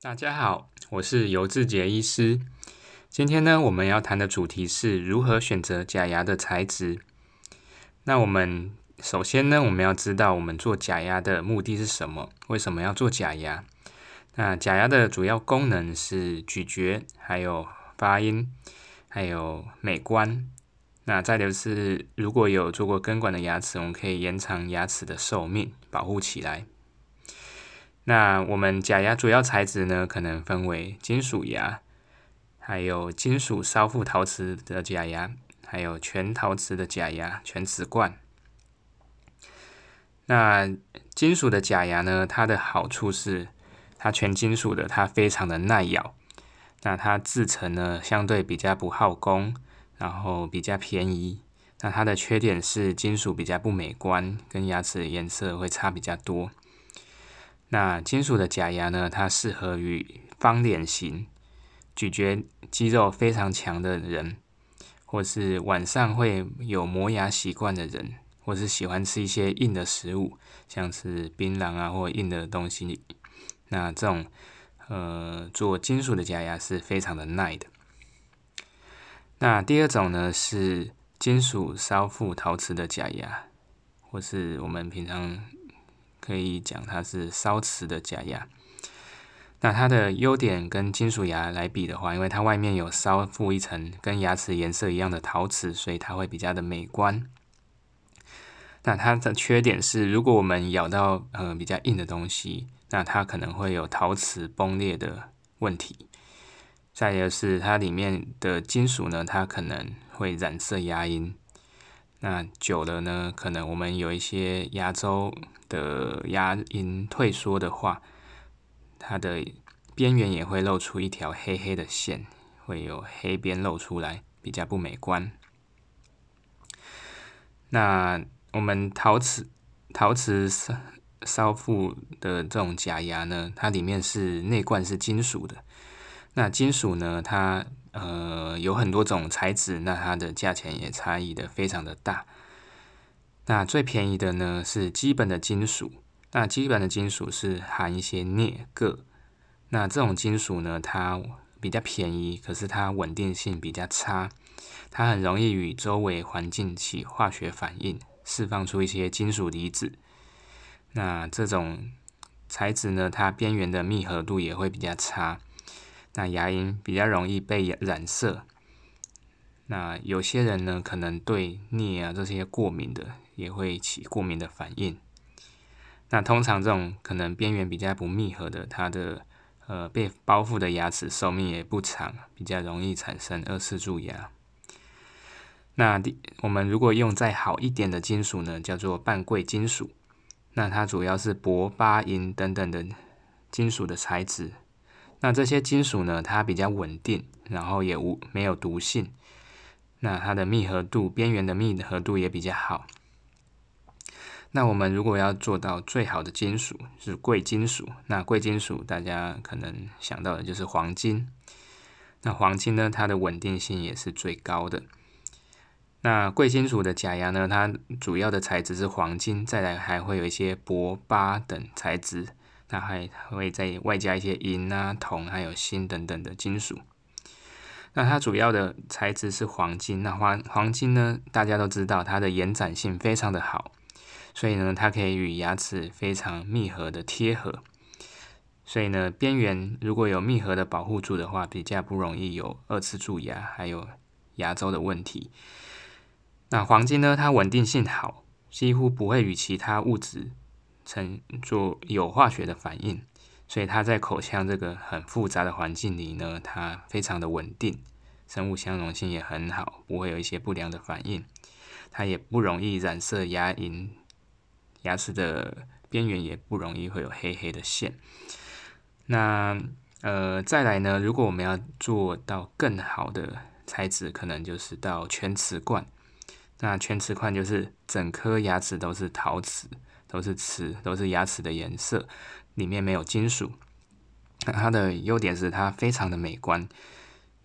大家好，我是尤志杰医师。今天呢，我们要谈的主题是如何选择假牙的材质。那我们首先呢，我们要知道我们做假牙的目的是什么？为什么要做假牙？那假牙的主要功能是咀嚼，还有发音，还有美观。那再就是，如果有做过根管的牙齿，我们可以延长牙齿的寿命，保护起来。那我们假牙主要材质呢，可能分为金属牙，还有金属烧附陶瓷的假牙，还有全陶瓷的假牙、全瓷冠。那金属的假牙呢，它的好处是它全金属的，它非常的耐咬。那它制成呢，相对比较不耗工，然后比较便宜。那它的缺点是金属比较不美观，跟牙齿颜色会差比较多。那金属的假牙呢？它适合于方脸型、咀嚼肌肉非常强的人，或是晚上会有磨牙习惯的人，或是喜欢吃一些硬的食物，像是槟榔啊或硬的东西。那这种呃做金属的假牙是非常的耐的。那第二种呢是金属烧附陶瓷的假牙，或是我们平常。可以讲它是烧瓷的假牙。那它的优点跟金属牙来比的话，因为它外面有烧附一层跟牙齿颜色一样的陶瓷，所以它会比较的美观。那它的缺点是，如果我们咬到呃比较硬的东西，那它可能会有陶瓷崩裂的问题。再一个是它里面的金属呢，它可能会染色牙龈。那久了呢，可能我们有一些牙周的牙龈退缩的话，它的边缘也会露出一条黑黑的线，会有黑边露出来，比较不美观。那我们陶瓷陶瓷烧烧附的这种假牙呢，它里面是内冠是金属的。那金属呢，它呃，有很多种材质，那它的价钱也差异的非常的大。那最便宜的呢是基本的金属，那基本的金属是含一些镍、铬。那这种金属呢，它比较便宜，可是它稳定性比较差，它很容易与周围环境起化学反应，释放出一些金属离子。那这种材质呢，它边缘的密合度也会比较差。那牙龈比较容易被染色，那有些人呢可能对镍啊这些过敏的，也会起过敏的反应。那通常这种可能边缘比较不密合的，它的呃被包覆的牙齿寿命也不长，比较容易产生二次蛀牙。那第我们如果用再好一点的金属呢，叫做半贵金属，那它主要是铂、钯、银等等的金属的材质。那这些金属呢，它比较稳定，然后也无没有毒性。那它的密合度，边缘的密合度也比较好。那我们如果要做到最好的金属是贵金属，那贵金属大家可能想到的就是黄金。那黄金呢，它的稳定性也是最高的。那贵金属的假牙呢，它主要的材质是黄金，再来还会有一些铂、钯等材质。那还会再外加一些银啊、铜，还有锌等等的金属。那它主要的材质是黄金。那黄黄金呢，大家都知道它的延展性非常的好，所以呢，它可以与牙齿非常密合的贴合。所以呢，边缘如果有密合的保护住的话，比较不容易有二次蛀牙，还有牙周的问题。那黄金呢，它稳定性好，几乎不会与其他物质。成做有化学的反应，所以它在口腔这个很复杂的环境里呢，它非常的稳定，生物相容性也很好，不会有一些不良的反应，它也不容易染色牙龈，牙齿的边缘也不容易会有黑黑的线。那呃再来呢，如果我们要做到更好的材质，可能就是到全瓷冠。那全瓷冠就是整颗牙齿都是陶瓷。都是瓷，都是牙齿的颜色，里面没有金属。那它的优点是它非常的美观。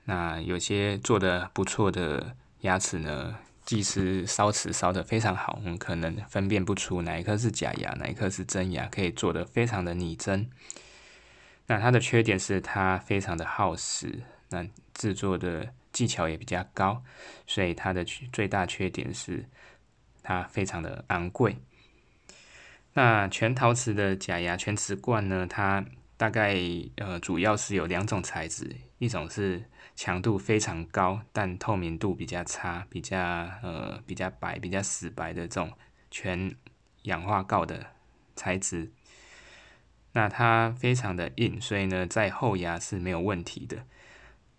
那有些做的不错的牙齿呢，技师烧瓷烧的非常好，我们可能分辨不出哪一颗是假牙，哪一颗是真牙，可以做的非常的拟真。那它的缺点是它非常的耗时，那制作的技巧也比较高，所以它的最大缺点是它非常的昂贵。那全陶瓷的假牙全瓷冠呢，它大概呃主要是有两种材质，一种是强度非常高但透明度比较差，比较呃比较白、比较死白的这种全氧化锆的材质。那它非常的硬，所以呢，在后牙是没有问题的。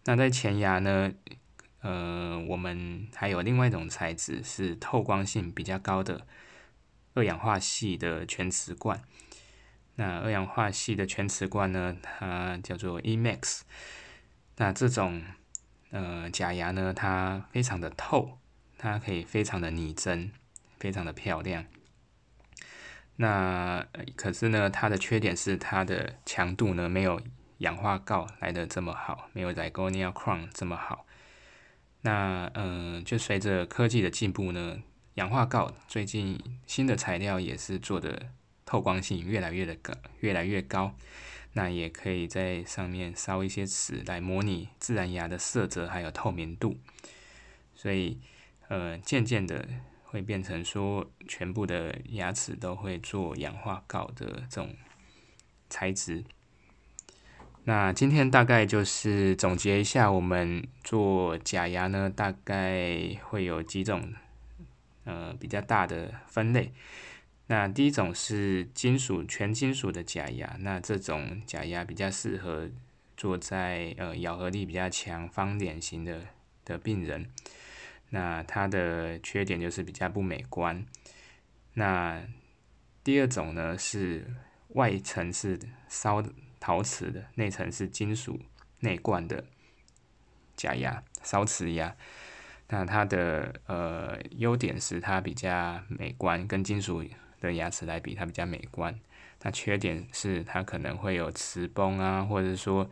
那在前牙呢，呃，我们还有另外一种材质是透光性比较高的二氧化系的全瓷冠。那二氧化系的全瓷冠呢，它叫做 Emax。那这种呃假牙呢，它非常的透，它可以非常的拟真，非常的漂亮。那可是呢，它的缺点是它的强度呢没有氧化锆来的这么好，没有 Zirconia Crown 这么好。那嗯，就随着科技的进步呢，氧化锆最近新的材料也是做的透光性越来越的高，越来越高。那也可以在上面烧一些瓷来模拟自然牙的色泽还有透明度。所以呃，渐渐的。会变成说，全部的牙齿都会做氧化锆的这种材质。那今天大概就是总结一下，我们做假牙呢，大概会有几种呃比较大的分类。那第一种是金属全金属的假牙，那这种假牙比较适合做在呃咬合力比较强、方脸型的的病人。那它的缺点就是比较不美观。那第二种呢是外层是烧陶瓷的，内层是金属内冠的假牙烧瓷牙。那它的呃优点是它比较美观，跟金属的牙齿来比，它比较美观。那缺点是它可能会有瓷崩啊，或者说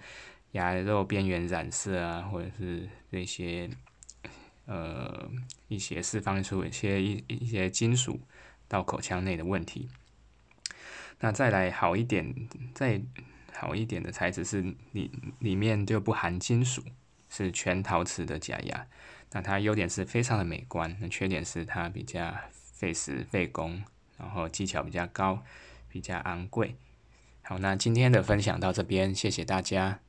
牙肉边缘染色啊，或者是这些。呃，一些释放出一些一一些金属到口腔内的问题。那再来好一点，再好一点的材质是里里面就不含金属，是全陶瓷的假牙。那它优点是非常的美观，那缺点是它比较费时费工，然后技巧比较高，比较昂贵。好，那今天的分享到这边，谢谢大家。